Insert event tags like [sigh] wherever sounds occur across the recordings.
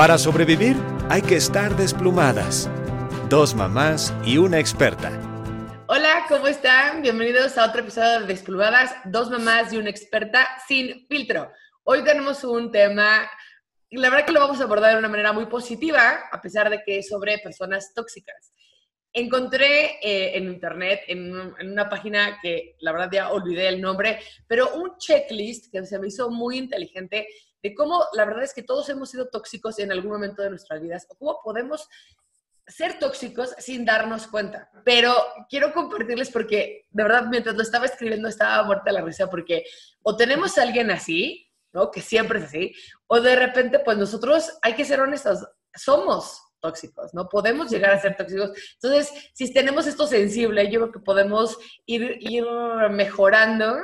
Para sobrevivir hay que estar desplumadas. Dos mamás y una experta. Hola, ¿cómo están? Bienvenidos a otro episodio de Desplumadas, dos mamás y una experta sin filtro. Hoy tenemos un tema, la verdad que lo vamos a abordar de una manera muy positiva, a pesar de que es sobre personas tóxicas. Encontré eh, en internet, en, en, una página que la verdad ya olvidé el nombre, pero un checklist que se me hizo muy inteligente de cómo la verdad es que todos hemos sido tóxicos en algún momento de nuestras vidas, o cómo podemos ser tóxicos sin darnos cuenta. Pero quiero compartirles porque, de verdad, mientras lo estaba escribiendo estaba muerta la risa porque o tenemos a alguien así, ¿no? Que siempre es así, o de repente, pues nosotros, hay que ser honestos, somos tóxicos, ¿no? Podemos llegar a ser tóxicos. Entonces, si tenemos esto sensible, yo creo que podemos ir, ir mejorando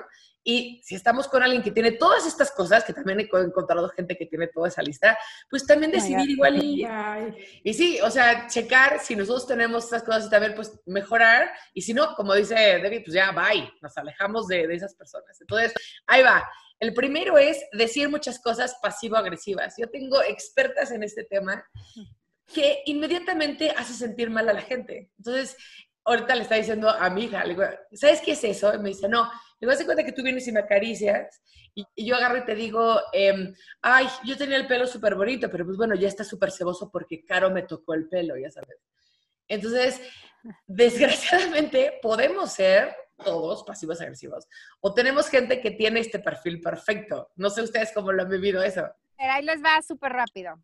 y si estamos con alguien que tiene todas estas cosas, que también he encontrado gente que tiene toda esa lista, pues también decidir igual y, y sí, o sea, checar si nosotros tenemos estas cosas y también pues mejorar. Y si no, como dice Debbie, pues ya, bye, nos alejamos de, de esas personas. Entonces, ahí va. El primero es decir muchas cosas pasivo-agresivas. Yo tengo expertas en este tema que inmediatamente hace sentir mal a la gente. Entonces, ahorita le está diciendo a mi hija, le digo, ¿sabes qué es eso? Y me dice, no, le a cuenta que tú vienes y me acaricias y, yo agarro y te digo, eh, ay, yo tenía el pelo súper bonito, pero pues bueno, ya está súper ceboso porque Caro me tocó el pelo, ya sabes. Entonces, desgraciadamente, podemos ser todos pasivos agresivos. O tenemos gente que tiene este perfil perfecto. No sé ustedes cómo lo han vivido eso. Ahí les va súper rápido.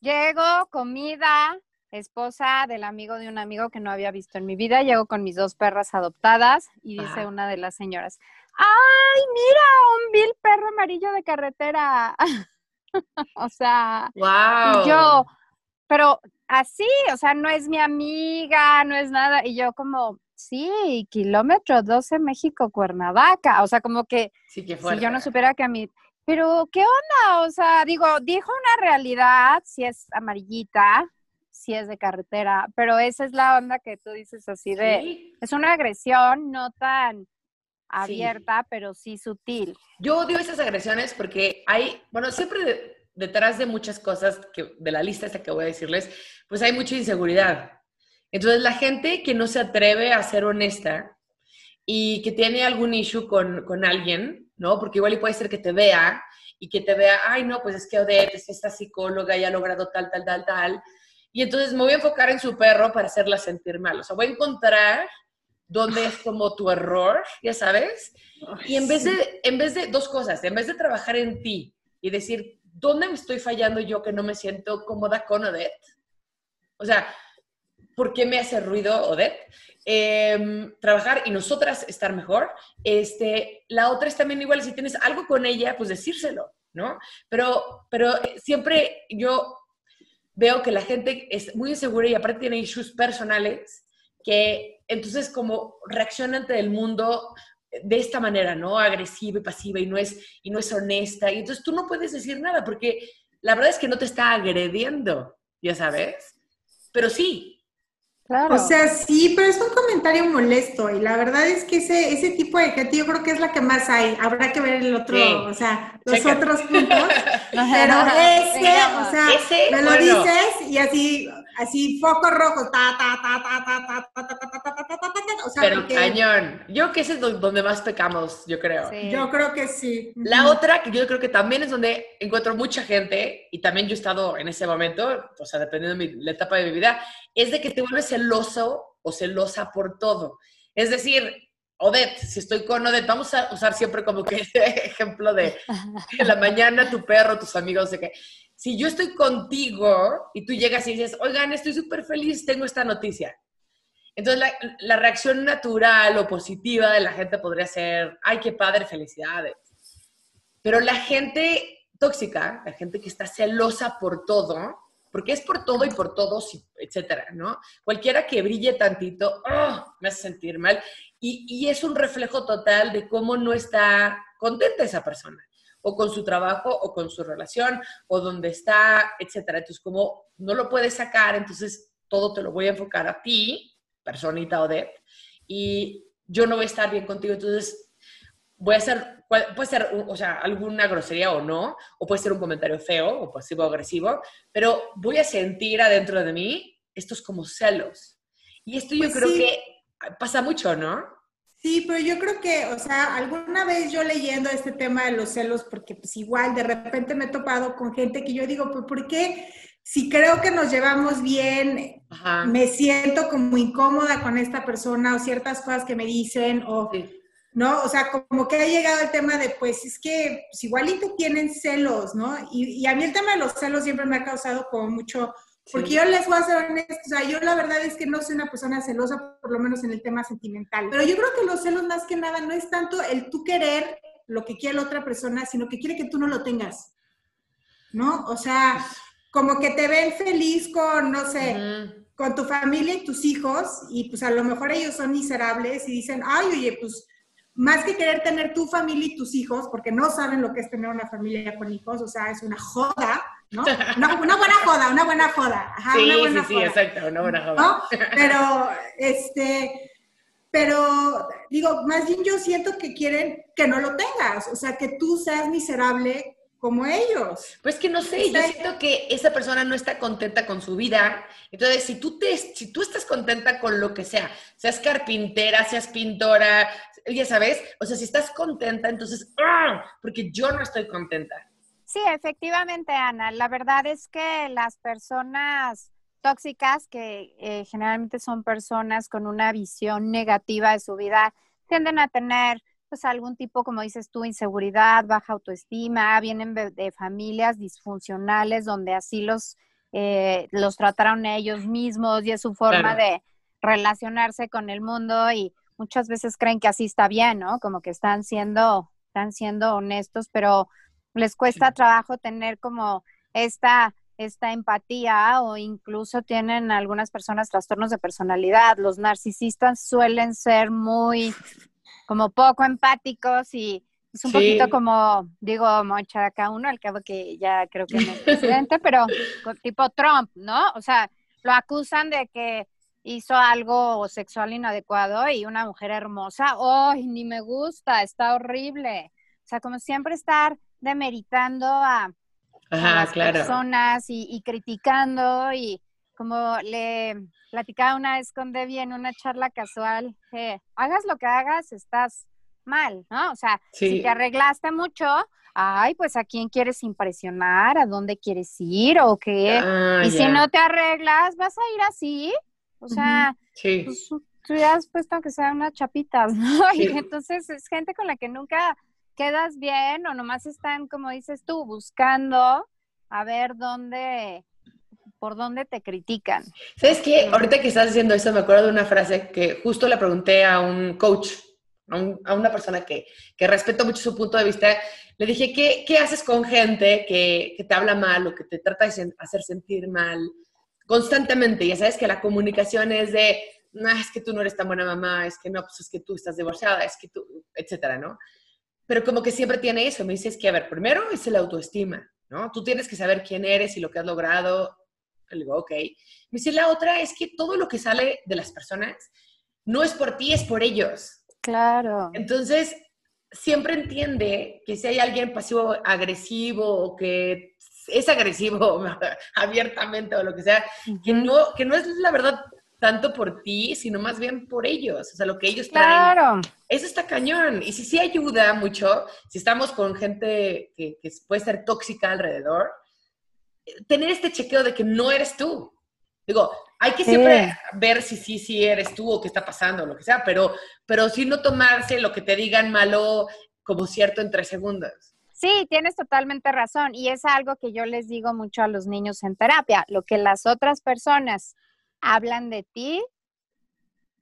Llego, comida, esposa del amigo de un amigo que no había visto en mi vida. Llego con mis dos perras adoptadas y dice Ajá. una de las señoras, ¡ay, mira, un vil perro amarillo de carretera! [laughs] o sea, ¡Wow! yo, pero así, o sea, no es mi amiga, no es nada. Y yo como, sí, kilómetro 12 México, Cuernavaca. O sea, como que Sí, si yo no supiera que a mí, pero ¿qué onda? O sea, digo, dijo una realidad, si es amarillita, si es de carretera, pero esa es la onda que tú dices así de, Sí. es una agresión no tan abierta, pero sí sutil. Yo odio esas agresiones porque hay, bueno, siempre de- detrás de muchas cosas que, de la lista esta que voy a decirles, pues hay mucha inseguridad. Entonces la gente que no se atreve a ser honesta y que tiene algún issue con, con alguien, ¿no? Porque igual y puede ser que te vea y que te vea, ay, no, pues es que Odette es esta psicóloga y ha logrado tal, tal, tal, tal. Y entonces me voy a enfocar en su perro para hacerla sentir mal. O sea, voy a encontrar dónde es como tu error, ya sabes. Y en vez, de, en vez de dos cosas, en vez de trabajar en ti y decir, ¿dónde me estoy fallando yo que no me siento cómoda con Odette? O sea, ¿por qué me hace ruido Odette? Eh, trabajar y nosotras estar mejor. Este, la otra es también igual, si tienes algo con ella, pues decírselo, ¿no? Pero, pero siempre yo veo que la gente es muy insegura y aparte tiene issues personales que entonces como reacciona ante el mundo de esta manera, ¿no? Agresiva y pasiva y no es, y no es honesta. Y entonces tú no puedes decir nada porque la verdad es que no te está agrediendo, ya sabes. Pero sí. Claro. O sea, sí, pero es un comentario molesto y la verdad es que ese, ese tipo de gente yo creo que es la que más hay. Habrá que ver el otro, Sí. o sea, los Checa. otros puntos. Pero ese, Vengamos. o sea, Ese, me lo bueno. dices y así, así, foco rojo, ta, ta, ta, ta, ta, ta, ta, ta, ta, ta, ta, ta, ta, ta, ta, o sea, Pero porque cañón. Yo creo que ese es do- donde más pecamos, yo creo. Sí. yo creo que sí. La otra, que yo creo que también es donde encuentro mucha gente, y también yo he estado en ese momento, o sea, dependiendo de mi- la etapa de mi vida, es de que te vuelves celoso o celosa por todo. Es decir, Odette, si estoy con Odette, vamos a usar siempre como que [laughs] ese ejemplo de en la mañana tu perro, tus amigos, de que si yo estoy contigo y tú llegas y dices, oigan, estoy súper feliz, tengo esta noticia. Entonces, la, la reacción natural o positiva de la gente podría ser, ay, qué padre, felicidades. Pero la gente tóxica, la gente que está celosa por todo, porque es por todo y por todos, etcétera, ¿no? Cualquiera que brille tantito, ¡oh! me hace sentir mal. Y, y es un reflejo total de cómo no está contenta esa persona, o con su trabajo, o con su relación, o donde está, etcétera. Entonces, como no lo puedes sacar, entonces todo te lo voy a enfocar a ti, personita Odette, y yo no voy a estar bien contigo. Entonces, voy a hacer, puede ser, o sea, alguna grosería o no, o puede ser un comentario feo o pasivo agresivo, pero voy a sentir adentro de mí estos como celos. Y esto yo Pues creo sí. que pasa mucho, ¿no? Sí, pero yo creo que, o sea, alguna vez yo leyendo este tema de los celos, porque pues igual de repente me he topado con gente que yo digo, pues ¿por qué? Si creo que nos llevamos bien, Ajá. me siento como incómoda con esta persona o ciertas cosas que me dicen o, Sí. ¿no? O sea, como que ha llegado el tema de, pues es que pues, igual y te tienen celos, ¿no? Y, y a mí el tema de los celos siempre me ha causado como mucho, porque Sí. yo les voy a ser honesta, o sea, yo la verdad es que no soy una persona celosa, por lo menos en el tema sentimental. Pero yo creo que los celos más que nada no es tanto el tú querer lo que quiere la otra persona, sino que quiere que tú no lo tengas. ¿No? O sea, como que te ven feliz con, no sé, con tu familia y tus hijos, y pues a lo mejor ellos son miserables y dicen, ay, oye, pues más que querer tener tu familia y tus hijos, porque no saben lo que es tener una familia con hijos, o sea, es una joda, ¿no? [laughs] Una, una buena joda, una buena joda. Ajá, Sí, una sí, buena sí, joda. exacto, una buena joda. ¿no? Pero, este, pero digo, más bien yo siento que quieren que no lo tengas, o sea, que tú seas miserable como ellos. Pues que no sé, yo siento que esa persona no está contenta con su vida. Entonces, si tú, te, si tú estás contenta con lo que sea, seas carpintera, seas pintora, ya sabes, o sea, si estás contenta, entonces, ¡ah! porque yo no estoy contenta. Sí, efectivamente, Ana. La verdad es que las personas tóxicas, que eh, generalmente son personas con una visión negativa de su vida, tienden a tener pues algún tipo, como dices tú, inseguridad, baja autoestima, vienen de, familias disfuncionales donde así los, eh, los trataron ellos mismos y es su forma Claro. de relacionarse con el mundo y muchas veces creen que así está bien, ¿no? Como que están siendo, están siendo honestos, pero les cuesta trabajo tener como esta, esta empatía o incluso tienen algunas personas trastornos de personalidad. Los narcisistas suelen ser muy como poco empáticos y es un Sí. poquito como, digo, mocha acá uno, al cabo que ya creo que no es presidente, pero tipo Trump, ¿no? O sea, lo acusan de que hizo algo sexual inadecuado y una mujer hermosa, ¡ay, ni me gusta! Está horrible. O sea, como siempre estar demeritando a, las claro. personas y, y criticando y como le platicaba una vez con Debbie en una charla casual, que hagas lo que hagas, estás mal, ¿no? O sea, Sí. si te arreglaste mucho, ay, pues a quién quieres impresionar, a dónde quieres ir o qué. Ah, y si no te arreglas, vas a ir así. O sea, Sí. pues, tú ya has puesto que sean unas chapitas, [laughs] ¿no? Y entonces es gente con la que nunca quedas bien o nomás están, como dices tú, buscando a ver dónde, por dónde te critican. ¿Sabes qué? Ahorita que estás diciendo eso, me acuerdo de una frase que justo le pregunté a un coach, a, un- a una persona que, que respeto mucho su punto de vista. Le dije, ¿qué, qué haces con gente que, que te habla mal o que te trata de hacer sentir mal constantemente? Ya sabes que la comunicación es de, no, es que tú no eres tan buena mamá, es que no, pues es que tú estás divorciada, es que tú, etcétera, ¿no? Pero como que siempre tiene eso. Me dices que, a ver, primero es el autoestima, ¿no? Tú tienes que saber quién eres y lo que has logrado. Le digo, ok. Me dice, la otra es que todo lo que sale de las personas no es por ti, es por ellos. Claro. Entonces, siempre entiende que si hay alguien pasivo-agresivo o que es agresivo [laughs] abiertamente o lo que sea, que Ujú. no, que no es la verdad tanto por ti, sino más bien por ellos, o sea, lo que ellos traen. Claro. Eso está cañón. Y si sí ayuda mucho, si estamos con gente que, que puede ser tóxica alrededor, tener este chequeo de que no eres tú. Digo, hay que Sí. siempre ver si sí, sí eres tú o qué está pasando, o lo que sea, pero, pero sí no tomarse lo que te digan malo como cierto en tres segundos. Sí, tienes totalmente razón. Y es algo que yo les digo mucho a los niños en terapia. Lo que las otras personas hablan de ti,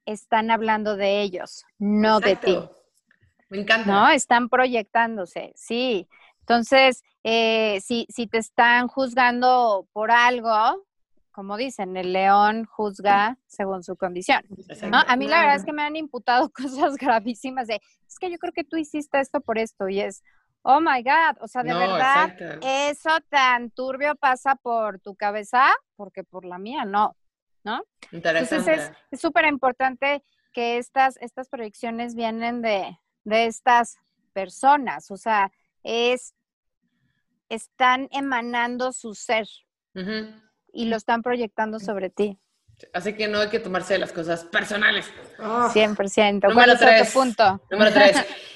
están hablando de ellos, no de ti. Exacto. Me encanta. ¿no? Están proyectándose, sí. Entonces, eh, si, si te están juzgando por algo, como dicen, el león juzga según su condición. A mí la verdad es que me han imputado [laughs] cosas gravísimas de, es que yo creo que tú hiciste esto por esto y es, oh my God, o sea, de No, verdad, exacto. eso tan turbio pasa por tu cabeza, porque por la mía no, ¿no? Entonces es- es súper importante que estas, estas proyecciones vienen de, de estas personas, o sea, es, están emanando su ser y lo están proyectando sobre ti. Así que no hay que tomarse las cosas personales. 100%. ¿Cuál es otro punto? Número tres. [laughs]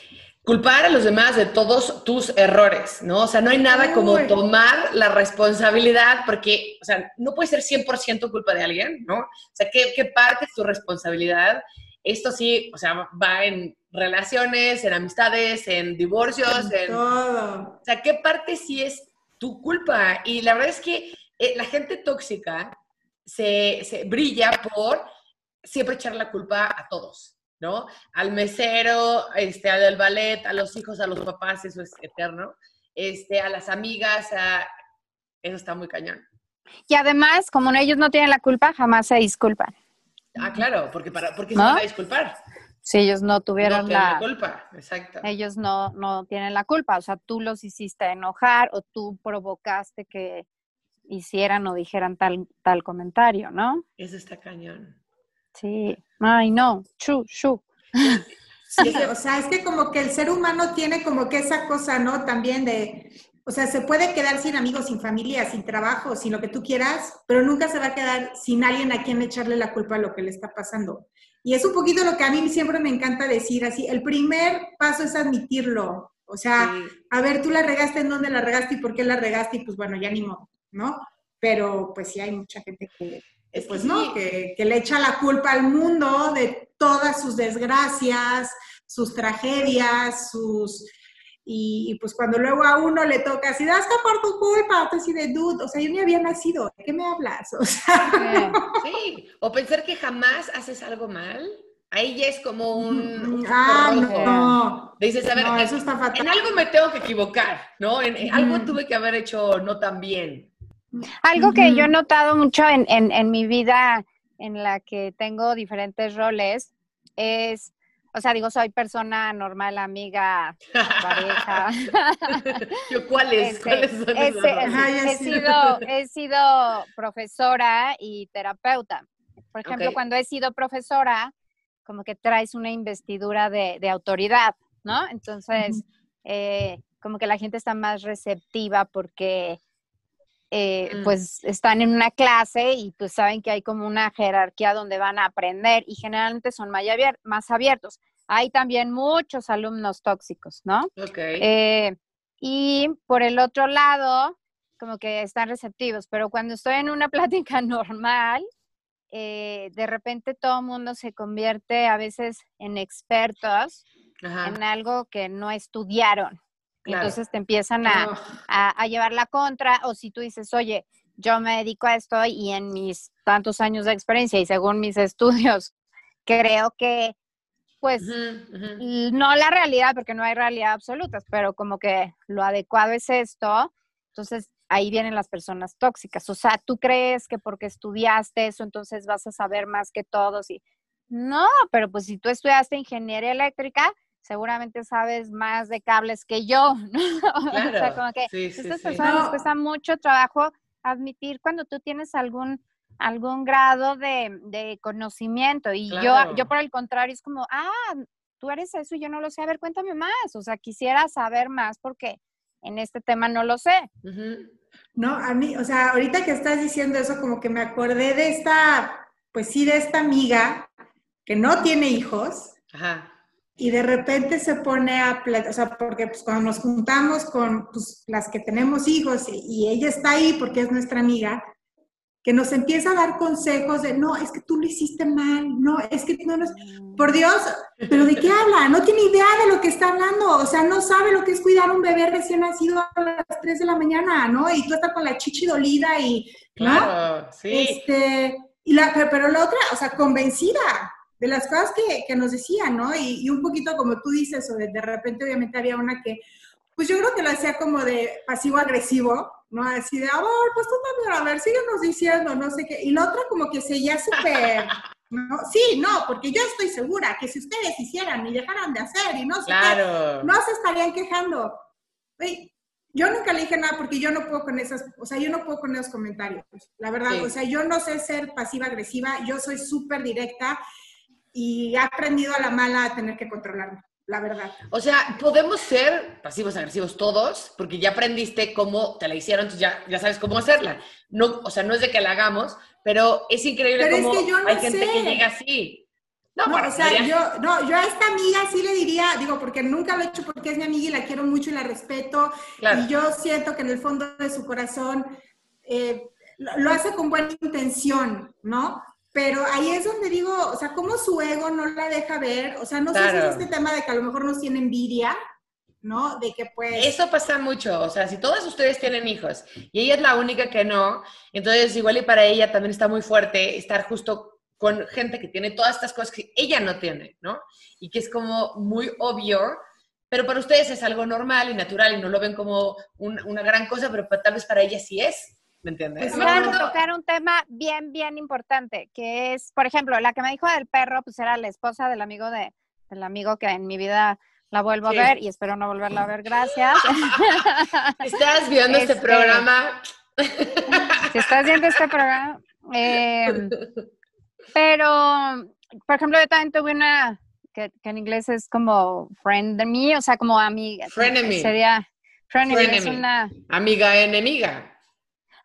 culpar a los demás de todos tus errores, ¿no? O sea, no hay nada como tomar la responsabilidad porque, o sea, no puede ser 100% culpa de alguien, ¿no? O sea, ¿qué, ¿qué, parte es tu responsabilidad? Esto sí, o sea, va en relaciones, en amistades, en divorcios, en, todo. O sea, ¿qué parte sí es tu culpa? Y la verdad es que eh, la gente tóxica se, se brilla por siempre echar la culpa a todos. ¿no? Al mesero, este, al del ballet, a los hijos, a los papás, eso es eterno. Este, a las amigas, a... eso está muy cañón. Y además, como ellos no tienen la culpa, jamás se disculpan. Ah, claro, porque, para, porque se van a disculpar. Si ellos no tuvieron no la, la, culpa, exacto. Ellos no, no tienen la culpa, o sea, tú los hiciste enojar o tú provocaste que hicieran o dijeran tal, tal comentario, ¿no? Eso está cañón. Sí, ay no, chu, chu. Sí, o sea, es que como que el ser humano tiene como que esa cosa, ¿no? También de, o sea, se puede quedar sin amigos, sin familia, sin trabajo, sin lo que tú quieras, pero nunca se va a quedar sin alguien a quien echarle la culpa a lo que le está pasando. Y es un poquito lo que a mí siempre me encanta decir, así, el primer paso es admitirlo. O sea, a ver, tú la regaste, en dónde la regaste y por qué la regaste, y pues bueno, ya ni modo, ¿no? Pero pues sí hay mucha gente que, pues no, que, le echa la culpa al mundo de todas sus desgracias, sus tragedias, sus... Y, pues cuando luego a uno le toca así, das por tu culpa, tú así de dude, o sea, yo ni había nacido, ¿de qué me hablas? O sea, [laughs] sí, o pensar que jamás haces algo mal, ahí ya es como un... ah, no. Dices, a ver, eso está fatal. en algo me tengo que equivocar, ¿no? En, algo tuve que haber hecho no tan bien. Algo que yo he notado mucho en, en, mi vida en la que tengo diferentes roles es, o sea, digo, soy persona normal, amiga, pareja. [laughs] ¿Cuáles? Este, ¿Cuáles son he, sido, he sido profesora y terapeuta. Por ejemplo, cuando he sido profesora, como que traes una investidura de, de autoridad, ¿no? Entonces, eh, como que la gente está más receptiva porque eh, mm. pues están en una clase y pues saben que hay como una jerarquía donde van a aprender y generalmente son más abiertos. Hay también muchos alumnos tóxicos, ¿no? Ok. Eh, y por el otro lado, como que están receptivos, pero cuando estoy en una [laughs] plática normal, eh, de repente todo el mundo se convierte a veces en expertos en algo que no estudiaron. Entonces te empiezan a, llevar la contra, o si tú dices, oye, yo me dedico a esto y en mis tantos años de experiencia y según mis [laughs] estudios, creo que, pues, no la realidad, porque no hay realidad absolutas, pero como que lo adecuado es esto, entonces ahí vienen las personas tóxicas. O sea, tú crees que porque estudiaste eso, entonces vas a saber más que todos y no, pero pues si tú estudiaste ingeniería eléctrica, seguramente sabes más de cables que yo, [laughs] ¿no? o sea, como que estas personas les cuesta mucho trabajo admitir cuando tú tienes algún algún grado de, conocimiento. Y yo, yo por el contrario es como, ah, tú eres eso y yo no lo sé, a ver, cuéntame más, o sea, quisiera saber más porque en este tema no lo sé. No, a mí, o sea, ahorita que estás diciendo eso, como que me acordé de esta, pues sí, de esta amiga que no tiene hijos. Ajá y de repente se pone a o sea, porque pues cuando nos juntamos con pues, las que tenemos hijos y, ella está ahí porque es nuestra amiga, que nos empieza a dar consejos de, no, es que tú lo hiciste mal, no, es que no nos... Por Dios, pero ¿de qué habla? No tiene idea de lo que está hablando, o sea, no sabe lo que es cuidar a un bebé recién nacido a las 3 de la mañana, ¿no? Y tú estás con la chichi dolida y... Claro, sí. Este, y la, pero la otra, o sea, convencida, de las cosas que, que nos decían, ¿no? Y, un poquito como tú dices, o de, de repente obviamente había una que, pues yo creo que lo hacía como de pasivo-agresivo, ¿no? Así de, a ver, pues tú también, a ver, síguenos diciendo, no sé qué. Y la otra como que seguía súper, [laughs] ¿no? Sí, no, porque yo estoy segura que si ustedes hicieran y dejaran de hacer y no sé claro. no se estarían quejando. yo nunca le dije nada porque yo no puedo con esas, o sea, yo no puedo con esos comentarios, la verdad. O sea, yo no sé ser pasiva-agresiva, yo soy súper directa y he aprendido a la mala a tener que controlarme. la verdad. O sea, podemos ser pasivos agresivos todos, porque ya aprendiste cómo te la hicieron, entonces ya, ya sabes cómo hacerla. No, o sea, no es de que la hagamos, pero es increíble Pero es cómo que yo no hay gente sé. que llega así. No, No, o sea, diría- yo, no, yo a esta amiga sí le diría, digo, porque nunca lo he hecho porque es mi amiga y la quiero mucho y la respeto. Claro. Y yo siento que en el fondo de su corazón eh, lo, lo hace con buena intención, ¿no? Pero ahí es donde digo, o sea, cómo su ego no la deja ver, o sea, no sé si Claro. es este tema de que a lo mejor nos tiene envidia, ¿no? De que pues... Eso pasa mucho, o sea, si todos ustedes tienen hijos y ella es la única que no, entonces igual y para ella también está muy fuerte estar justo con gente que tiene todas estas cosas que ella no tiene, ¿no? Y que es como muy obvio, pero para ustedes es algo normal y natural y no lo ven como un- una gran cosa, pero tal vez para ella sí es, ¿me entiendes? Pues de acuerdo- tocar un tema bien, bien importante, que es, por ejemplo, la que me dijo del perro, pues era la esposa del amigo de, del amigo que en mi vida la vuelvo Sí. a ver y espero no volverla a ver, gracias. [laughs] Estás viendo este, Este- programa. si estás viendo este programa. eh, pero, por ejemplo, yo también tuve una, que, que en inglés es como friend de mí, o sea, como amiga. Frenemy. Sería, frenemy, es Frenemy. una... Amiga, enemiga.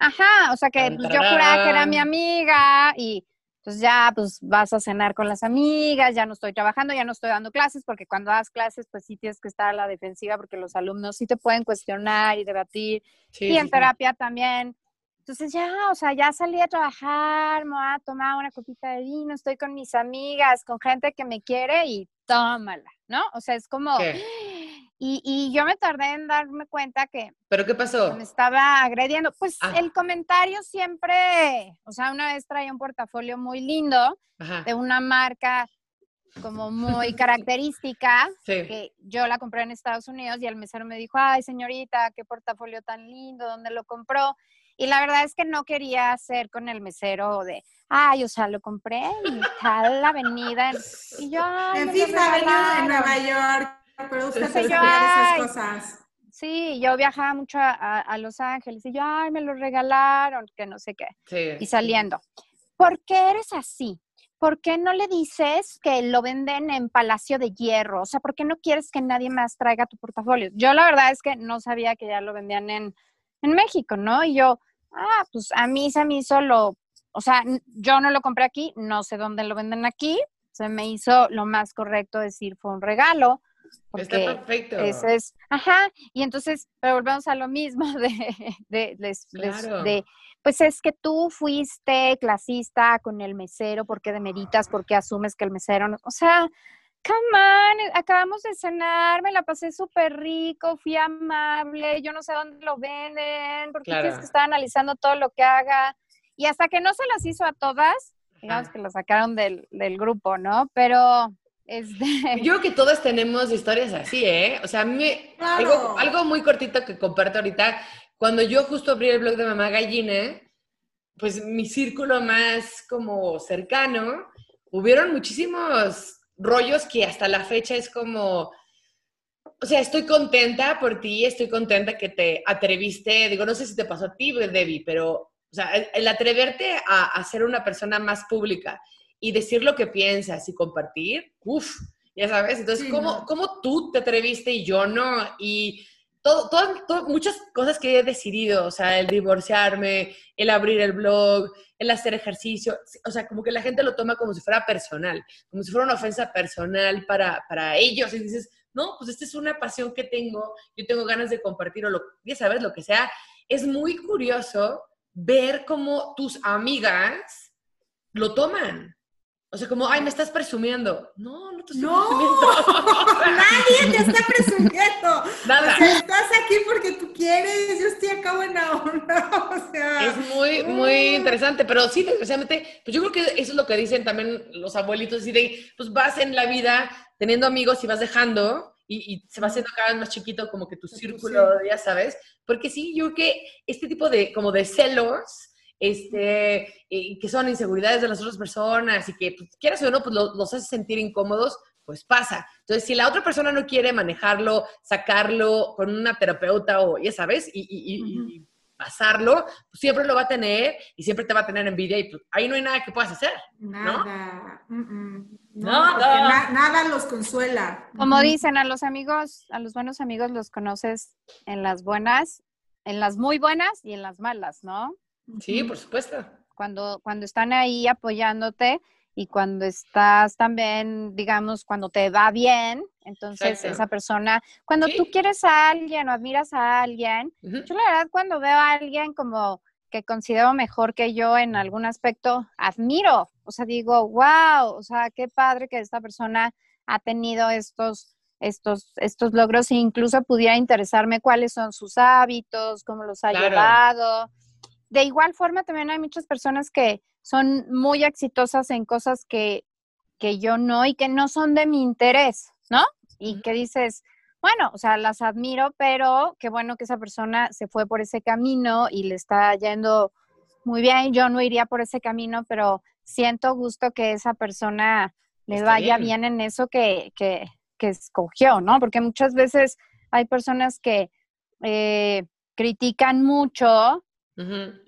Ajá, o sea que pues, yo juraba que era mi amiga y pues ya pues vas a cenar con las amigas, ya no estoy trabajando, ya no estoy dando clases, porque cuando das clases pues sí tienes que estar a la defensiva porque los alumnos sí te pueden cuestionar y debatir Sí, y en sí. terapia también. Entonces ya, o sea, ya salí a trabajar, me voy a tomar una copita de vino, estoy con mis amigas, con gente que me quiere y tómala, ¿no? O sea, es como... ¿Qué? Y, y yo me tardé en darme cuenta que ¿Pero qué pasó? me estaba agrediendo. Pues Ah. el comentario siempre, o sea, una vez traía un portafolio muy lindo Ajá. de una marca como muy [laughs] característica, Sí. que yo la compré en Estados Unidos y el mesero me dijo, ay señorita, qué portafolio tan lindo, ¿dónde lo compró? Y la verdad es que no quería hacer con el mesero de, ay, o sea, lo compré en tal avenida. Y yo, "Ay, en Fifth Avenue en regalaron". Nueva York, pero usted se yo, sabía de ay, esas cosas. Sí, yo viajaba mucho a, a- a Los Ángeles y yo, ay, me lo regalaron, que no sé qué. Sí. Y saliendo. ¿Por qué eres así? ¿Por qué no le dices que lo venden en Palacio de Hierro? O sea, ¿por qué no quieres que nadie más traiga tu portafolio? Yo la verdad es que no sabía que ya lo vendían en, en México, ¿no? Y yo, ah, pues a mí se me hizo lo, o sea, yo no lo compré aquí, no sé dónde lo venden aquí, se me hizo lo más correcto decir fue un regalo, Está perfecto. ese es, ajá, y entonces, pero volvemos a lo mismo [laughs] de, de, de- de- Claro. de, pues es que tú fuiste clasista con el mesero, porque demeritas, porque asumes que el mesero no, o sea, come on, acabamos de cenar, me la pasé súper rico, fui amable, yo no sé dónde lo venden, porque tienes Claro. que estar analizando todo lo que haga, y hasta que no se las hizo a todas, digamos Ajá. que la sacaron del, del grupo, ¿no? Pero, este... Yo creo que todas tenemos historias así, ¿eh? O sea, a mí, me- Claro. algo, algo muy cortito que comparto ahorita, cuando yo justo abrí el blog de Mamá Gallina, pues mi círculo más como cercano, hubieron muchísimos rollos que hasta la fecha es como, o sea, estoy contenta por ti, estoy contenta que te atreviste, digo, no sé si te pasó a ti, Debbie, pero, o sea, el, el atreverte a, a ser una persona más pública y decir lo que piensas y compartir, uff, ya sabes, entonces, Sí, ¿cómo, no. ¿cómo tú te atreviste y yo no? Y todo, todo, todo- muchas cosas que he decidido, o sea, el divorciarme, el abrir el blog, el hacer ejercicio, o sea, como que la gente lo toma como si fuera personal, como si fuera una ofensa personal para, para ellos, y dices, no, pues esta es una pasión que tengo, yo tengo ganas de compartir, o lo, ya sabes, lo que sea. Es muy curioso ver cómo tus amigas lo toman. O sea, como, ay, me estás presumiendo. No, no te estoy No, presumiendo. [laughs] nadie te está presumiendo. Nada. O sea, estás aquí porque tú quieres, yo estoy acá buena onda. [laughs] O sea, Es muy, muy interesante, pero sí, desgraciadamente, pues yo creo que eso es lo que dicen también los abuelitos, así de, pues vas en la vida teniendo amigos y vas dejando y, y se va haciendo cada vez más chiquito como que tu Sí. círculo, ya sabes, porque sí, yo creo que este tipo de, como de celos, este, y que son inseguridades de las otras personas y que, pues, quieras o no, pues lo- los hace sentir incómodos, pues pasa. Entonces, si la otra persona no quiere manejarlo, sacarlo con una terapeuta o, ya sabes, y, y- y- pasarlo, pues siempre lo va a tener y siempre te va a tener envidia y pues, ahí no hay nada que puedas hacer. Nada. nada los consuela. Como dicen, a los amigos, a los buenos amigos los conoces en las buenas, en las muy buenas y en las malas, ¿no? Sí, por supuesto. Cuando, cuando están ahí apoyándote y cuando estás también, digamos, cuando te va bien, entonces esa persona, cuando tú quieres a alguien o admiras a alguien, yo la verdad cuando veo a alguien como que considero mejor que yo en algún aspecto, admiro, o sea, digo, wow, o sea, qué padre que esta persona ha tenido estos, estos, estos logros e incluso pudiera interesarme cuáles son sus hábitos, cómo los ha llevado. De igual forma, también hay muchas personas que son muy exitosas en cosas que, que yo no y que no son de mi interés, ¿no? Y que dices, bueno, o sea, las admiro, pero qué bueno que esa persona se fue por ese camino y le está yendo muy bien. Yo no iría por ese camino, pero siento gusto que esa persona le vaya bien. en eso que, que, que, escogió, ¿no? Porque muchas veces hay personas que eh, critican mucho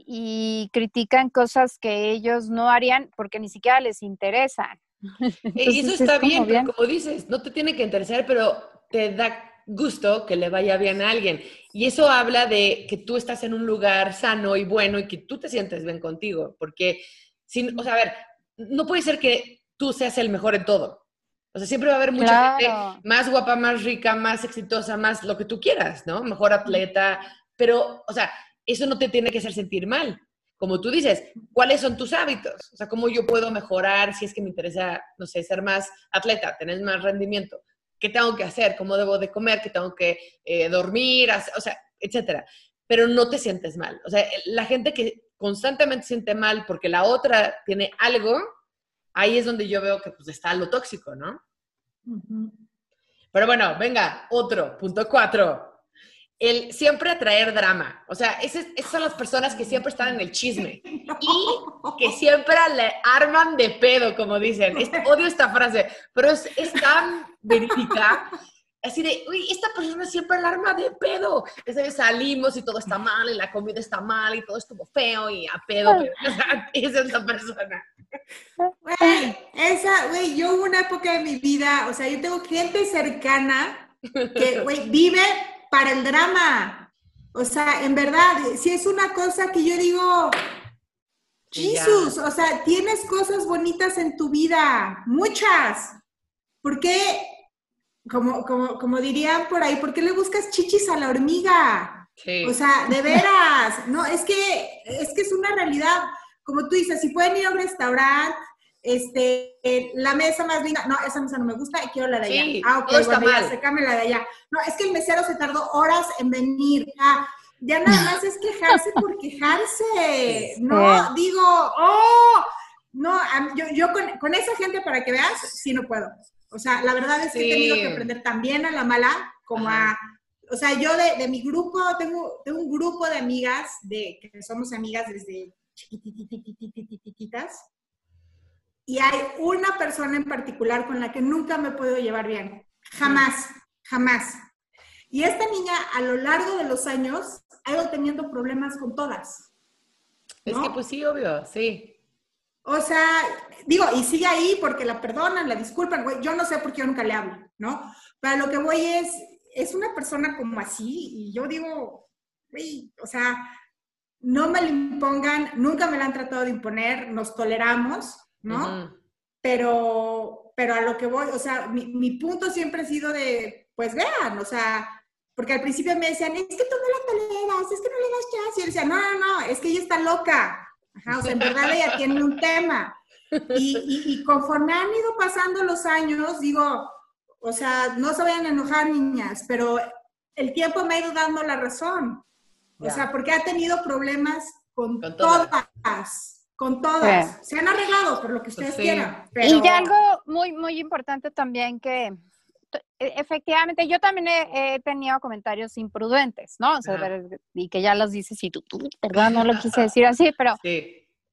y critican cosas que ellos no harían porque ni siquiera les interesan. [laughs] y eso está bien, como dices, no te tiene que interesar, pero te da gusto que le vaya bien a alguien. Y eso habla de que tú estás en un lugar sano y bueno y que tú te sientes bien contigo, porque, sin, o sea, a ver, no puede ser que tú seas el mejor en todo. O sea, siempre va a haber mucha gente más guapa, más rica, más exitosa, más lo que tú quieras, ¿no? Mejor atleta, pero, o sea, eso no te tiene que hacer sentir mal. Como tú dices, ¿cuáles son tus hábitos? O sea, ¿cómo yo puedo mejorar si es que me interesa, no sé, ser más atleta, tener más rendimiento? ¿Qué tengo que hacer? ¿Cómo debo de comer? ¿Qué tengo que eh, dormir? O sea, etcétera. Pero no te sientes mal. O sea, la gente que constantemente siente mal porque la otra tiene algo, ahí es donde yo veo que pues está lo tóxico, ¿no? Pero bueno, venga, otro, punto cuatro el siempre atraer drama. O sea, esas, son las personas que siempre están en el chisme y que siempre le arman de pedo, como dicen. odio esta frase, pero es, tan verídica. Así de, uy, esta persona siempre la arma de pedo. Esa salimos y todo está mal, y la comida está mal, y todo estuvo feo, y a pedo. [laughs] esa es la persona. Güey, esa, güey, yo hubo una época de mi vida, o sea, yo tengo gente cercana que, güey, vive para el drama. O sea, en verdad, si es una cosa que yo digo, Jesús, o sea, tienes cosas bonitas en tu vida, muchas. ¿Por qué, como, como, como dirían por ahí, por qué le buscas chichis a la hormiga? O sea, de veras, no, es que, es que es una realidad. Como tú dices, si pueden ir a un restaurante, este, la mesa más linda, no, esa mesa no me gusta y quiero la de allá. ah, ok, bueno, ya, la de allá. No, es que el mesero se tardó horas en venir. Ah, ya nada más es quejarse por quejarse. No, digo, oh, no, yo, yo con, esa gente, para que veas, sí no puedo. O sea, la verdad es que he tenido que aprender también a la mala como a, o sea, yo de, de mi grupo, tengo, tengo, un grupo de amigas, de que somos amigas desde chiquitititas, y hay una persona en particular con la que nunca me puedo llevar bien. Jamás, jamás. Y esta niña a lo largo de los años ha ido teniendo problemas con todas. Es que pues sí, obvio, sí. O sea, digo, y sigue ahí porque la perdonan, la disculpan, güey. Yo no sé por qué yo nunca le hablo, ¿no? Pero lo que voy es, es una persona como así y yo digo, güey, o sea, no me la impongan, nunca me la han tratado de imponer, nos toleramos, ¿no? Pero, pero a lo que voy, o sea, mi, punto siempre ha sido de, pues vean, o sea, porque al principio me decían, es que tú no la toleras, es que no le das chance. Y yo decía, no, no, no, es que ella está loca. Ajá, o sea, en verdad ella tiene un tema. Y, y, conforme han ido pasando los años, digo, o sea, no se vayan a enojar, niñas, pero el tiempo me ha ido dando la razón. O sea, porque ha tenido problemas con, todas con todas. Se han arreglado por lo que ustedes quieran. Y ya algo muy, muy importante también que e, efectivamente yo también he, tenido comentarios imprudentes, ¿no? O sea, y que ya los dices y tú, perdón, no lo quise decir así, pero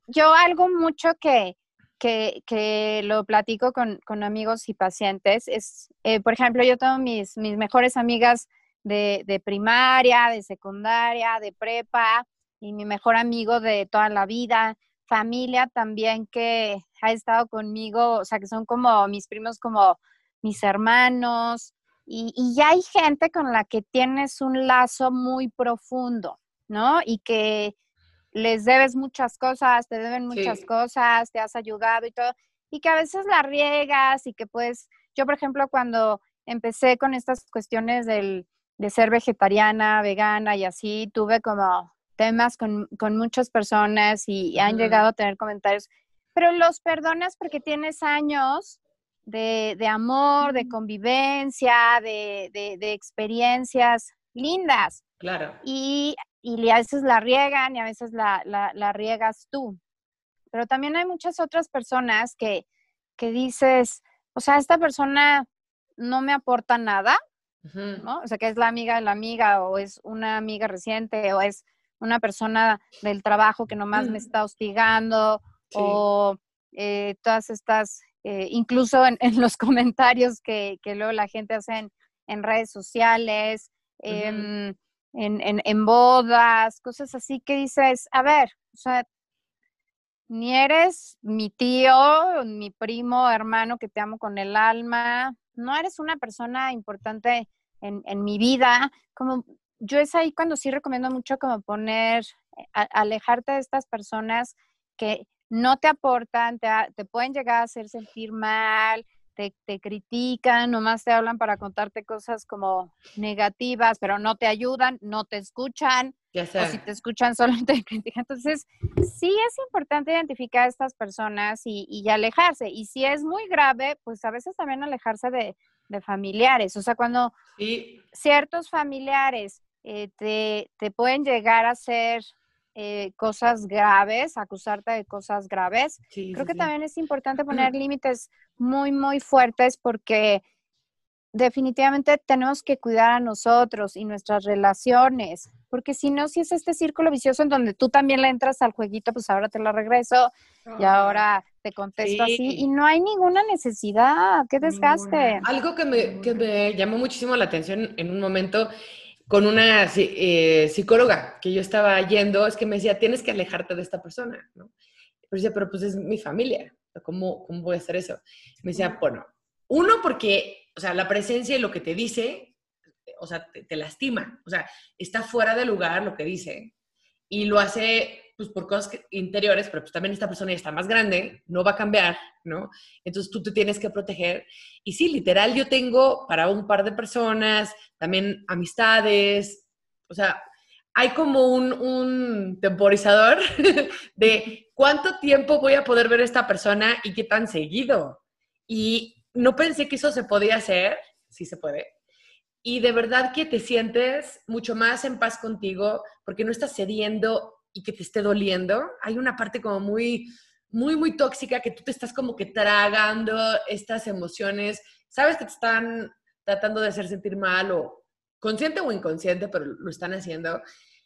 yo algo mucho que, que, lo platico con, con, amigos y pacientes es, eh, por ejemplo, yo tengo mis, mis mejores amigas de, de primaria, de secundaria, de prepa, y mi mejor amigo de toda la vida, familia también que ha estado conmigo, o sea, que son como mis primos, como mis hermanos, y, y ya hay gente con la que tienes un lazo muy profundo, ¿no? Y que les debes muchas cosas, te deben muchas Sí. cosas, te has ayudado y todo, y que a veces la riegas y que pues, yo por ejemplo cuando empecé con estas cuestiones del, de ser vegetariana, vegana y así, tuve como temas con, con muchas personas y, han Ujú. llegado a tener comentarios, pero los perdonas porque tienes años de, de amor, de convivencia, de, de- de experiencias lindas Claro. y, y a veces la riegan y a veces la, la- la riegas tú. Pero también hay muchas otras personas que, que dices, o sea, esta persona no me aporta nada. ¿no? O sea, que es la amiga de la amiga o es una amiga reciente o es una persona del trabajo que nomás me Mm. está hostigando Sí. o eh, todas estas, eh, incluso en, [laughs] en los comentarios que, que luego la gente hace en, en redes sociales, em, en, en- en bodas, cosas así que dices, a ver, o sea, ni eres mi tío, mi primo, hermano que te amo con el alma, no eres una persona importante en, en mi vida, como yo es ahí cuando sí recomiendo mucho como poner, eh, a- alejarte de estas personas que no te aportan, te, te pueden llegar a hacer sentir mal, te, te critican, nomás te hablan para contarte cosas como negativas, pero no te ayudan, no te escuchan, Ya o si te escuchan [laughs] solo te critican. Entonces, sí es importante identificar a estas personas y, y alejarse. Y si es muy grave, pues a veces también alejarse de, de familiares. O sea, cuando Sí. ciertos familiares eh, te, te pueden llegar a hacer eh, cosas graves, acusarte de cosas graves, Sí, creo sí, que sí. también es importante poner [clears throat] límites muy, muy fuertes porque definitivamente tenemos que cuidar a nosotros y nuestras relaciones, porque si no, si es este círculo vicioso en donde tú también le entras al jueguito, pues ahora te lo regreso y ahora te contesto así Sí. y no hay ninguna necesidad, qué desgaste. Ninguna. Algo que me, que me llamó muchísimo la atención en un momento con una eh, psicóloga que yo estaba yendo, es que me decía, tienes que alejarte de esta persona, ¿no? Pero decía, pero pues es mi familia, ¿cómo, cómo voy a hacer eso? Me decía, bueno, uno porque, o sea, la presencia y lo que te dice, o sea, te, te lastima, o sea, está fuera de lugar lo que dice y lo hace pues por cosas interiores, pero pues también esta persona ya está más grande, no va a cambiar, ¿no? Entonces tú te tienes que proteger. Y sí, literal, yo tengo para un par de personas, también amistades, o sea, hay como un, un temporizador [laughs] de cuánto tiempo voy a poder ver a esta persona y qué tan seguido. Y no pensé que eso se podía hacer, sí se puede. Y de verdad que te sientes mucho más en paz contigo porque no estás cediendo y que te esté doliendo. Hay una parte como muy, muy, muy tóxica que tú te estás como que tragando estas emociones. Sabes que te están tratando de hacer sentir mal o consciente o inconsciente, pero lo están haciendo.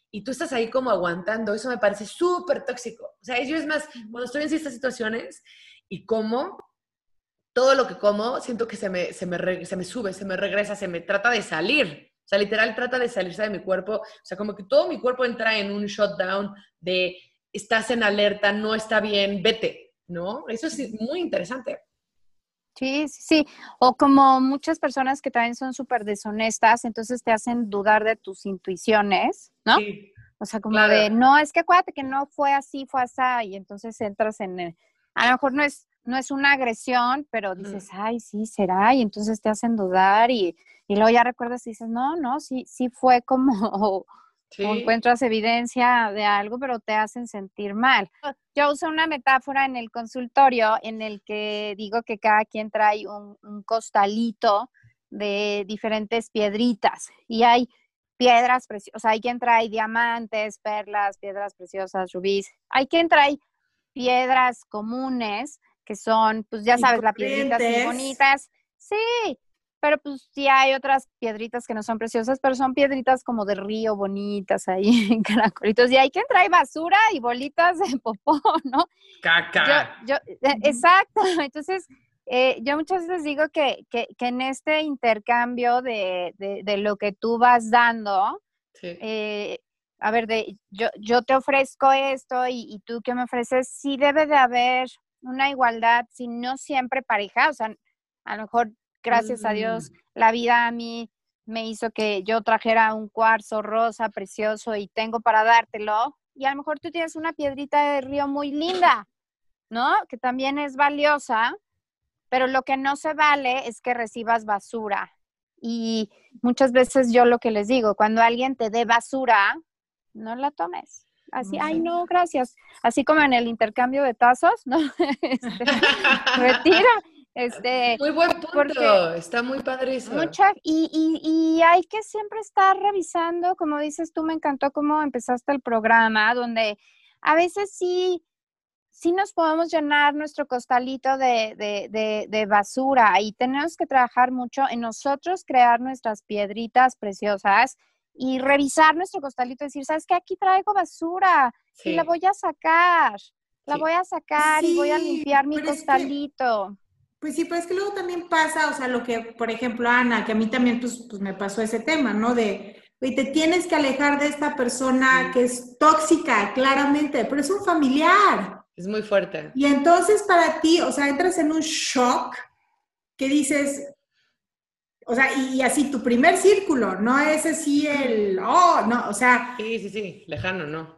Y tú estás ahí como aguantando. Eso me parece súper tóxico. O sea, yo es más, cuando estoy en estas situaciones y como, todo lo que como, siento que se me, se, me se me sube, se me regresa, se me trata de salir. O sea, literal trata de salirse de mi cuerpo. O sea, como que todo mi cuerpo entra en un shutdown de estás en alerta, no está bien, vete, ¿no? Eso es muy interesante. Sí, sí, sí. O como muchas personas que también son súper deshonestas, entonces te hacen dudar de tus intuiciones, ¿no? Sí, O sea, como Claro. de, no, es que acuérdate que no fue así, fue así, y entonces entras en, el- a lo mejor no es, no es una agresión, pero dices, ay, sí, será, y entonces te hacen dudar, y, y luego ya recuerdas y dices, no, no, sí, sí fue como, [laughs] o encuentras evidencia de algo, pero te hacen sentir mal. Yo uso una metáfora en el consultorio en el que digo que cada quien trae un, un costalito de diferentes piedritas y hay piedras preciosas, hay quien trae diamantes, perlas, piedras preciosas, rubíes, hay quien trae piedras comunes que son, pues ya sabes, las piedritas corrientes. bonitas, sí, pero pues sí hay otras piedritas que no son preciosas, pero son piedritas como de río bonitas ahí [laughs] en caracolitos. Y hay quien trae basura y bolitas de [laughs] popó, ¿no? Caca. Yo, yo, eh, exacto. [laughs] Entonces, eh, yo muchas veces digo que, que, que en este intercambio de, de, de lo que tú vas dando, Sí. eh, a ver, de, yo, yo te ofrezco esto y, y tú qué me ofreces, sí debe de haber una igualdad, si no siempre pareja, o sea, a lo mejor, gracias a Dios, Mm. la vida a mí me hizo que yo trajera un cuarzo rosa precioso y tengo para dártelo, y a lo mejor tú tienes una piedrita de río muy linda, ¿no? Que también es valiosa, pero lo que no se vale es que recibas basura. Y muchas veces yo lo que les digo, cuando alguien te dé basura, no la tomes. Así, ay, no, gracias. Así como en el intercambio de tazos, ¿no? [laughs] Este, retira. Este, Muy buen punto. Está muy padre eso. mucha, y, y, y hay que siempre estar revisando, como dices tú, me encantó cómo empezaste el programa, donde a veces sí, sí nos podemos llenar nuestro costalito de, de, de, de basura y tenemos que trabajar mucho en nosotros crear nuestras piedritas preciosas y revisar nuestro costalito y decir, ¿sabes qué? Aquí traigo basura Sí. y la voy a sacar, la Sí. voy a sacar y voy a limpiar mi pero es que- costalito. Pues sí, pero es que luego también pasa, o sea, lo que, por ejemplo, Ana, que a mí también pues, pues me pasó ese tema, ¿no? De, oye, te tienes que alejar de esta persona Sí. que es tóxica, claramente, pero es un familiar. Es muy fuerte. Y entonces para ti, o sea, entras en un shock que dices, o sea, y, y así tu primer círculo, no es así el, oh, no, o sea, Sí, sí, sí. Lejano, ¿no?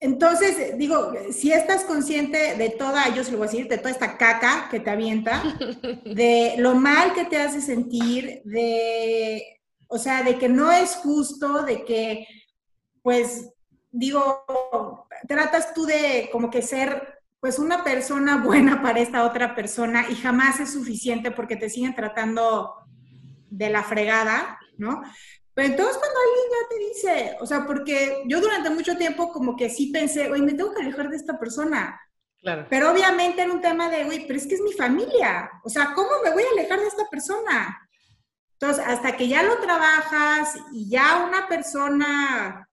entonces, digo, si estás consciente de toda, yo se lo voy a decir, de toda esta caca que te avienta, [laughs] de lo mal que te hace sentir, de, o sea, de que no es justo, de que, pues, digo, tratas tú de como que ser, pues, una persona buena para esta otra persona y jamás es suficiente porque te siguen tratando de la fregada, ¿no? Pero entonces cuando alguien ya te dice, o sea, porque yo durante mucho tiempo como que sí pensé, oye, me tengo que alejar de esta persona, Claro. pero obviamente era un tema de, güey, pero es que es mi familia. O sea, ¿cómo me voy a alejar de esta persona? Entonces, hasta que ya lo trabajas y ya una persona,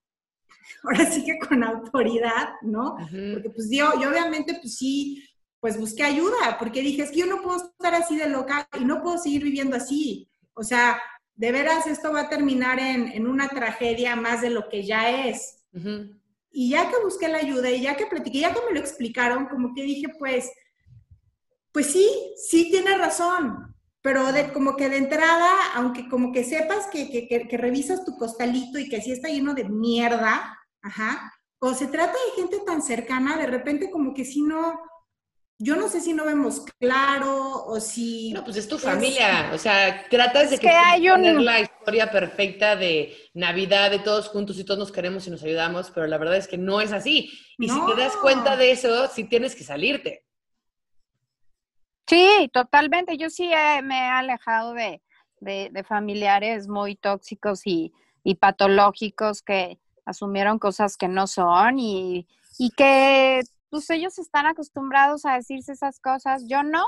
ahora sí que con autoridad, ¿no? Porque pues yo, yo obviamente pues sí, pues busqué ayuda, porque dije, es que yo no puedo estar así de loca y no puedo seguir viviendo así. O sea, de veras esto va a terminar en, en una tragedia más de lo que ya es. Y ya que busqué la ayuda y ya que platiqué, ya que me lo explicaron, como que dije, pues, pues sí, sí tiene razón, pero de, como que de entrada, aunque como que sepas que, que, que, que revisas tu costalito y que sí está lleno de mierda, ajá, cuando se trata de gente tan cercana, de repente como que si no, yo no sé si no vemos claro o si... No, pues es tu familia. O sea, tratas de que, que hay un- tener la historia perfecta de Navidad, de todos juntos y todos nos queremos y nos ayudamos, pero la verdad es que no es así. Y si te das cuenta de eso, sí tienes que salirte. Sí, totalmente. Yo sí he- me he alejado de, de- de familiares muy tóxicos y, y patológicos que asumieron cosas que no son y, y que pues ellos están acostumbrados a decirse esas cosas. Yo no.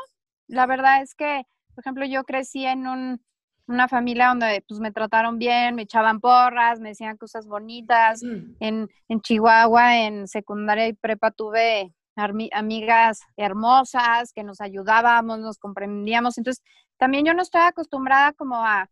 La verdad es que, por ejemplo, yo crecí en un, una familia donde pues me trataron bien, me echaban porras, me decían cosas bonitas. Mm. En, en Chihuahua, en secundaria y prepa, tuve amigas hermosas que nos ayudábamos, nos comprendíamos. Entonces, también yo no estoy acostumbrada como a,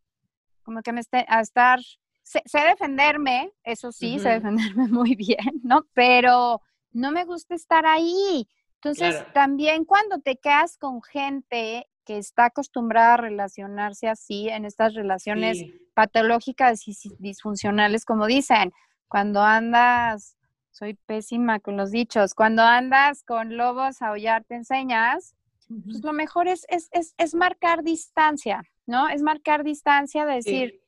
como que me esté, a estar, sé, sé defenderme, eso sí, sé defenderme [laughs] muy bien, ¿no? Pero no me gusta estar ahí. Entonces, Claro. también cuando te quedas con gente que está acostumbrada a relacionarse así, en estas relaciones Sí. patológicas y disfuncionales, como dicen. Cuando andas, soy pésima con los dichos, cuando andas con lobos a aullar te enseñas, pues lo mejor es, es, es, es marcar distancia, ¿no? Es marcar distancia de decir, Sí.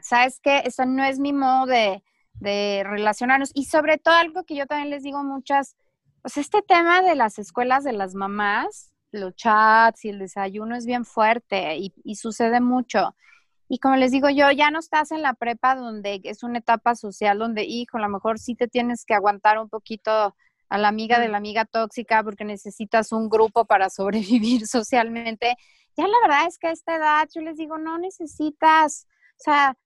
¿sabes qué? Eso no es mi modo de, de relacionarnos. Y sobre todo algo que yo también les digo muchas, pues este tema de las escuelas de las mamás, los chats y el desayuno es bien fuerte y, y sucede mucho. Y como les digo yo, ya no estás en la prepa donde es una etapa social donde, hijo, a lo mejor sí te tienes que aguantar un poquito a la amiga de la amiga tóxica porque necesitas un grupo para [laughs] sobrevivir socialmente. Ya la verdad es que a esta edad yo les digo, no necesitas, o sea,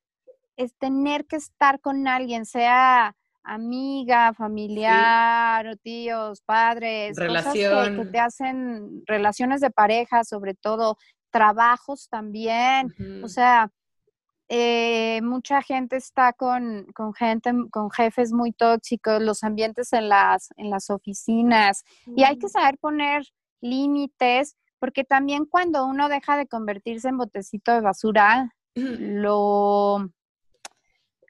es tener que estar con alguien, sea amiga, familiar, o tíos, padres, cosas que- te hacen relaciones de pareja, sobre todo, trabajos también. O sea, eh, mucha gente está con, con, gente, con jefes muy tóxicos, los ambientes en las, en las oficinas, y hay que saber poner límites, porque también cuando uno deja de convertirse en botecito de basura, [clears throat] lo,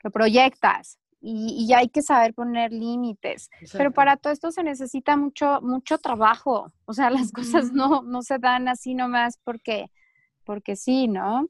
lo proyectas y, hay que saber poner límites. Pero para todo esto se necesita mucho, mucho trabajo. O sea, las cosas no, no se dan así nomás porque, porque sí, ¿no?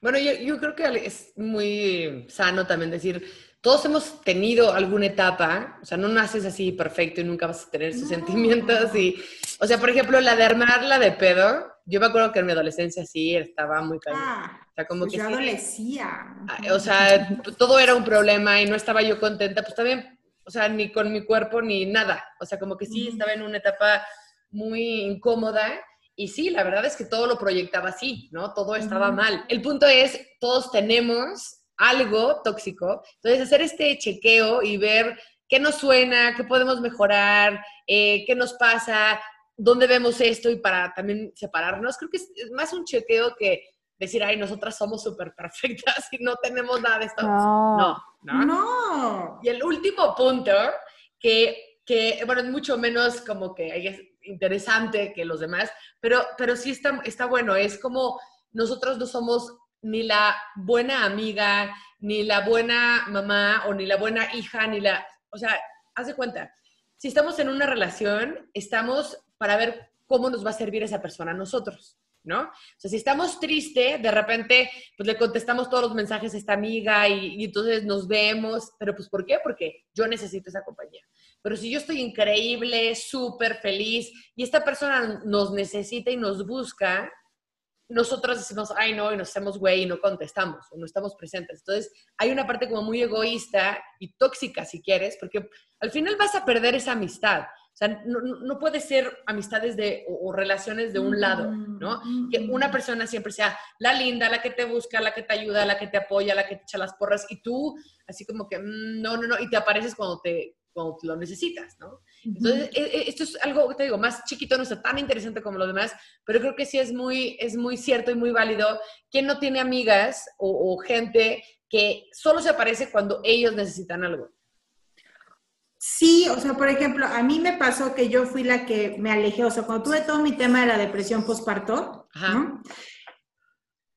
Bueno, yo, yo creo que es muy sano también decir, todos hemos tenido alguna etapa, o sea, no naces así perfecto y nunca vas a tener esos sentimientos y, o sea, por ejemplo, la de armarla de pedo, yo me acuerdo que en mi adolescencia sí estaba muy cañón. Ah, o sea, como pues que yo adolecía. Ah, o sea, todo era un problema y no estaba yo contenta, pues también, o sea, ni con mi cuerpo ni nada. O sea, como que sí estaba en una etapa muy incómoda y sí, la verdad es que todo lo proyectaba así, ¿no? Todo estaba mal. El punto es, todos tenemos algo tóxico, entonces hacer este chequeo y ver qué nos suena, qué podemos mejorar, eh, qué nos pasa, dónde vemos esto y para también separarnos. Creo que es, más un chequeo que decir, ay, nosotras somos súper perfectas [laughs] y no tenemos nada de esto. No. no. No. Y el último punto, que, que, bueno, es mucho menos como que es interesante que los demás, pero, pero sí está, está bueno, es como nosotros no somos ni la buena amiga, ni la buena mamá, o ni la buena hija, ni la, o sea, haz de cuenta, si estamos en una relación, estamos para ver cómo nos va a servir esa persona a nosotros, ¿no? O sea, si estamos tristes, de repente, pues le contestamos todos los mensajes a esta amiga y, entonces nos vemos, pero pues ¿por qué? Porque yo necesito esa compañía. Pero si yo estoy increíble, súper feliz y esta persona nos necesita y nos busca, nosotros decimos, ay no, y nos hacemos güey y no contestamos o no estamos presentes. Entonces, hay una parte como muy egoísta y tóxica, si quieres, porque al final vas a perder esa amistad. O sea, no, no puede ser amistades de, o, relaciones de un lado, ¿no? Que una persona siempre sea la linda, la que te busca, la que te ayuda, la que te apoya, la que te echa las porras, y tú así como que, mm, no, no, no, y te apareces cuando te, cuando lo necesitas, ¿no? Entonces, e, e, esto es algo, te digo, más chiquito, no está tan interesante como lo demás, pero creo que sí es muy, es muy cierto y muy válido. ¿Quién no tiene amigas o, o gente que solo se aparece cuando ellos necesitan algo? Sí, o sea, por ejemplo, a mí me pasó que yo fui la que me alejé, o sea, cuando tuve todo mi tema de la depresión postparto, ¿no?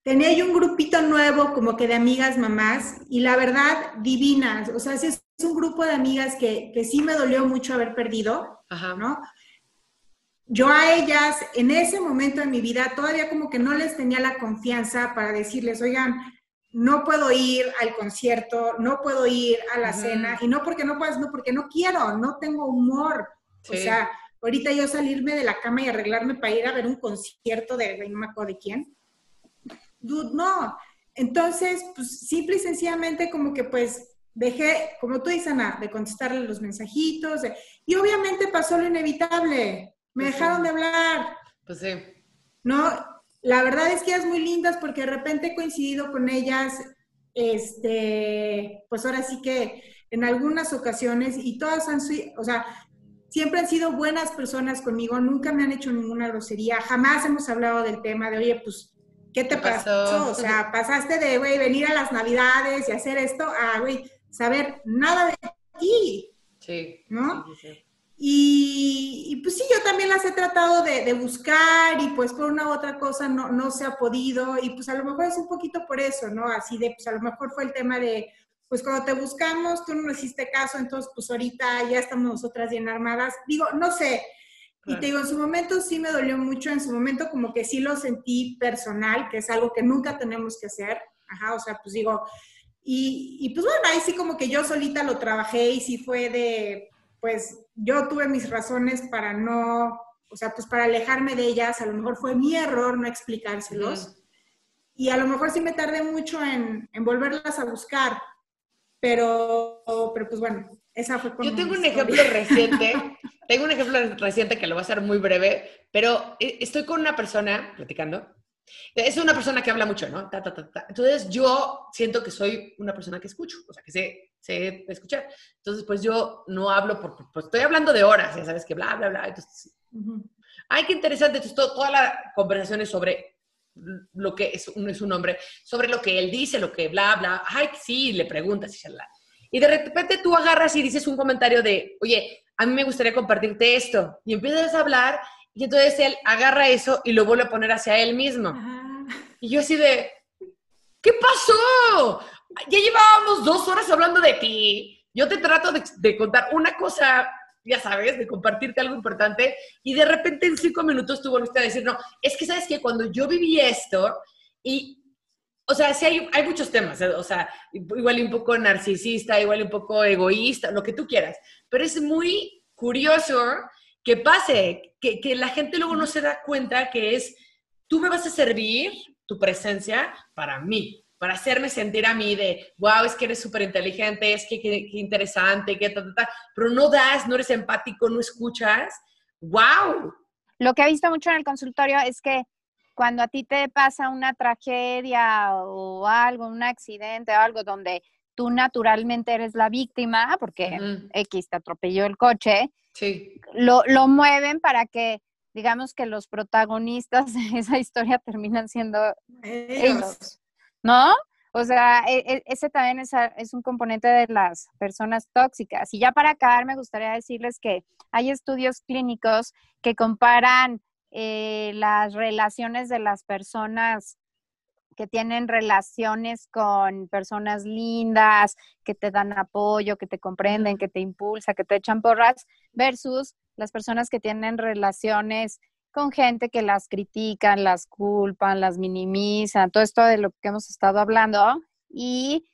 tenía yo un grupito nuevo como que de amigas mamás y la verdad, divinas, o sea, es un grupo de amigas que, que sí me dolió mucho haber perdido, ¿no? Yo a ellas en ese momento de mi vida todavía como que no les tenía la confianza para decirles, oigan, no puedo ir al concierto, no puedo ir a la cena, y no porque no puedas, no porque no quiero, no tengo humor. O sea, ahorita yo salirme de la cama y arreglarme para ir a ver un concierto de, no me acuerdo de quién. Dude, no. Entonces, pues simple y sencillamente como que pues dejé, como tú dices, Ana, de contestarle los mensajitos, y obviamente pasó lo inevitable, me pues dejaron de hablar. Pues sí. ¿No? La verdad es que es muy lindas porque de repente he coincidido con ellas, este, pues ahora sí que en algunas ocasiones y todas han sido, o sea, siempre han sido buenas personas conmigo, nunca me han hecho ninguna grosería, jamás hemos hablado del tema de, oye, pues, ¿qué te pasó? O sea, [laughs] pasaste de, güey, venir a las navidades y hacer esto a, güey, saber nada de ti. Sí. ¿No? Sí, sí. Y, pues sí, yo también las he tratado de, buscar y pues por una u otra cosa no, no se ha podido y pues a lo mejor es un poquito por eso, ¿no? Así de, pues a lo mejor fue el tema de, pues cuando te buscamos, tú no hiciste caso, entonces pues ahorita ya estamos nosotras bien armadas. Digo, no sé. Y te digo, en su momento sí me dolió mucho, en su momento como que sí lo sentí personal, que es algo que nunca tenemos que hacer. Ajá, o sea, pues digo, y, y pues bueno, ahí sí como que yo solita lo trabajé y sí fue de, pues yo tuve mis razones para no, o sea, pues para alejarme de ellas, a lo mejor fue mi error no explicárselos. Y a lo mejor sí me tardé mucho en, en volverlas a buscar, pero, pero pues bueno, esa fue Yo tengo un ejemplo reciente, [laughs] tengo un ejemplo reciente que lo va a ser muy breve, pero e, estoy con una persona platicando. Es una persona que habla mucho, ¿no? Entonces yo siento que soy una persona que escucho, o sea, que sé sé escuchar. Entonces, pues yo no hablo porque pues estoy hablando de horas, ya sabes que bla, bla, bla. Entonces, ay, qué interesante. Entonces, toda la conversación es sobre lo que es un, es un hombre, sobre lo que él dice, lo que bla, bla, ay, sí, le preguntas, y de repente tú agarras y dices un comentario de, oye, a mí me gustaría compartirte esto, y empiezas a hablar, y entonces él agarra eso y lo vuelve a poner hacia él mismo. Y yo así de, ¿qué pasó? Ya llevábamos dos horas hablando de ti. Yo te trato de, contar una cosa ya sabes, de compartirte algo importante, y de repente en cinco minutos tú volviste a decir, no, es que sabes que cuando yo viví esto, y, o sea, sí hay, hay muchos temas, ¿eh? o sea, igual un poco narcisista, igual un poco egoísta, lo que tú quieras, pero es muy curioso que pase, que, que la gente luego no se da cuenta que es, tú me vas a servir tu presencia para mí, para hacerme sentir a mí de, wow, es que eres súper inteligente, es que, qué interesante, que ta, ta, ta, pero no das, no eres empático, no escuchas, wow. Lo que he visto mucho en el consultorio es que cuando a ti te pasa una tragedia o algo, un accidente o algo donde tú naturalmente eres la víctima, porque X te atropelló el coche, sí. lo, lo mueven para que digamos que los protagonistas de esa historia terminan siendo ellos. ¿No? O sea, e, e, ese también es, un componente de las personas tóxicas. Y ya para acabar, me gustaría decirles que hay estudios clínicos que comparan eh, las relaciones de las personas que tienen relaciones con personas lindas, que te dan apoyo, que te comprenden, que te impulsan, que te echan porras, versus las personas que tienen relaciones con gente que las critican, las culpan, las minimizan, todo esto de lo que hemos estado hablando. Y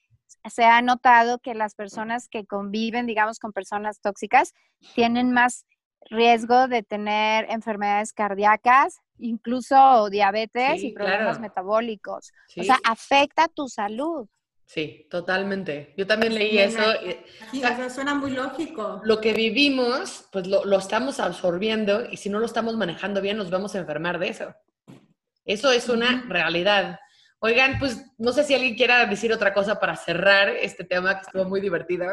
se ha notado que las personas que conviven, digamos, con personas tóxicas, tienen más riesgo de tener enfermedades cardíacas, incluso diabetes y problemas metabólicos. O sea, afecta tu salud. Sí, totalmente. Yo también leí eso. Sí, suena muy lógico. Lo que vivimos, pues lo, lo, estamos absorbiendo y si no lo estamos manejando bien, nos vamos a enfermar de eso. Eso es una realidad. Oigan, pues no sé si alguien quiera decir otra cosa para cerrar este tema que estuvo muy divertido.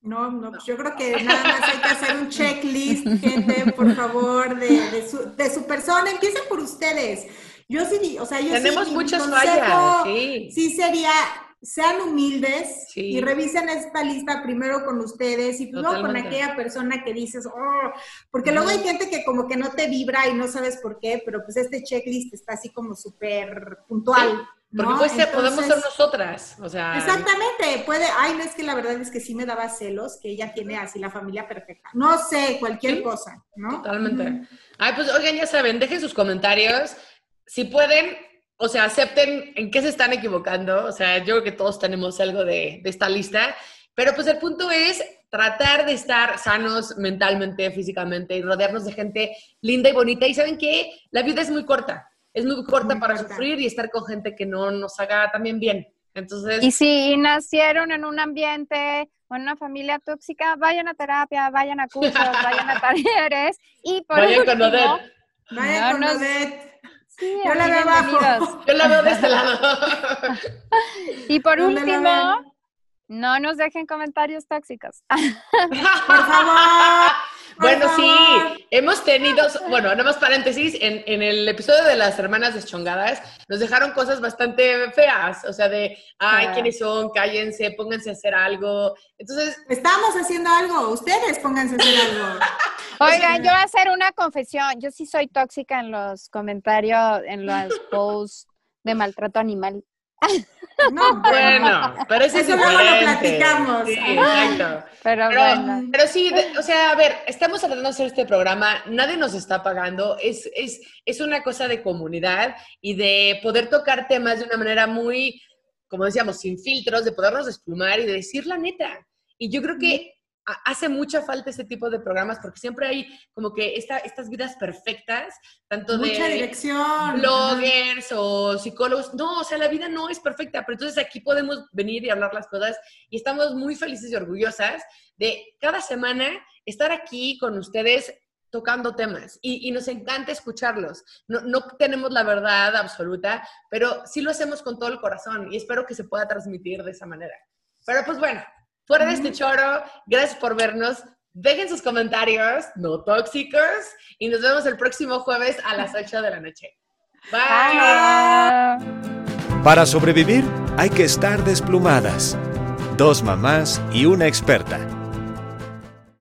No, no, pues yo creo que nada más hay que hacer un checklist, gente, por favor, de, de, su, de su persona. Empiecen por ustedes. Yo sí, o sea, yo Tenemos muchas fallas, sí. Sí sería sean humildes y revisen esta lista primero con ustedes y luego con aquella persona que dices, oh, porque luego hay gente que como que no te vibra y no sabes por qué, pero pues este checklist está así como súper puntual. Porque pues podemos ser nosotras, o sea. Exactamente, puede, ay, no es que la verdad es que sí me daba celos que ella tiene así la familia perfecta. No sé, cualquier cosa, ¿no? Totalmente. Ay, pues oigan, ya saben, dejen sus comentarios. Si pueden, o sea, acepten en qué se están equivocando. O sea, yo creo que todos tenemos algo de, esta lista. Pero pues el punto es tratar de estar sanos mentalmente, físicamente y rodearnos de gente linda y bonita. Y saben que la vida es muy corta. Es muy corta para sufrir y estar con gente que no nos haga también bien. Entonces. Y si nacieron en un ambiente o en una familia tóxica, vayan a terapia, vayan a cursos, [laughs] vayan a talleres. Y por vayan con Odette. Vayan con Odette. Sí, yo la veo abajo. Yo la veo de este lado. [laughs] y por último, no nos dejen comentarios tóxicos. [laughs] por favor. Bueno, sí, hemos tenido, bueno, nada más paréntesis, en, en, el episodio de las hermanas deschongadas nos dejaron cosas bastante feas, o sea, de, ay, ¿quiénes son? Cállense, pónganse a hacer algo. Entonces... Estamos haciendo algo, ustedes pónganse a hacer algo. [laughs] Oigan, yo voy a hacer una confesión, yo sí soy tóxica en los comentarios, en los [laughs] posts de maltrato animal. No, bueno, [laughs] pero eso, eso luego lo platicamos. Sí, exacto. Pero, bueno. pero sí, o sea, a ver, estamos tratando de hacer este programa, nadie nos está pagando, es, es, es una cosa de comunidad y de poder tocar temas de una manera muy, como decíamos, sin filtros, de podernos desplumar y de decir la neta. Y yo creo que hace mucha falta este tipo de programas porque siempre hay como que esta, estas vidas perfectas, tanto Mucha de dirección. bloggers o psicólogos. No, o sea, la vida no es perfecta, pero entonces aquí podemos venir y hablar las cosas y estamos muy felices y orgullosas de cada semana estar aquí con ustedes tocando temas y, y nos encanta escucharlos. No, no tenemos la verdad absoluta, pero sí lo hacemos con todo el corazón y espero que se pueda transmitir de esa manera. Pero pues bueno, Fuera de este choro, gracias por vernos. Dejen sus comentarios, no tóxicos, y nos vemos el próximo jueves a las 8 de la noche. Bye. Para sobrevivir hay que estar desplumadas. Dos mamás y una experta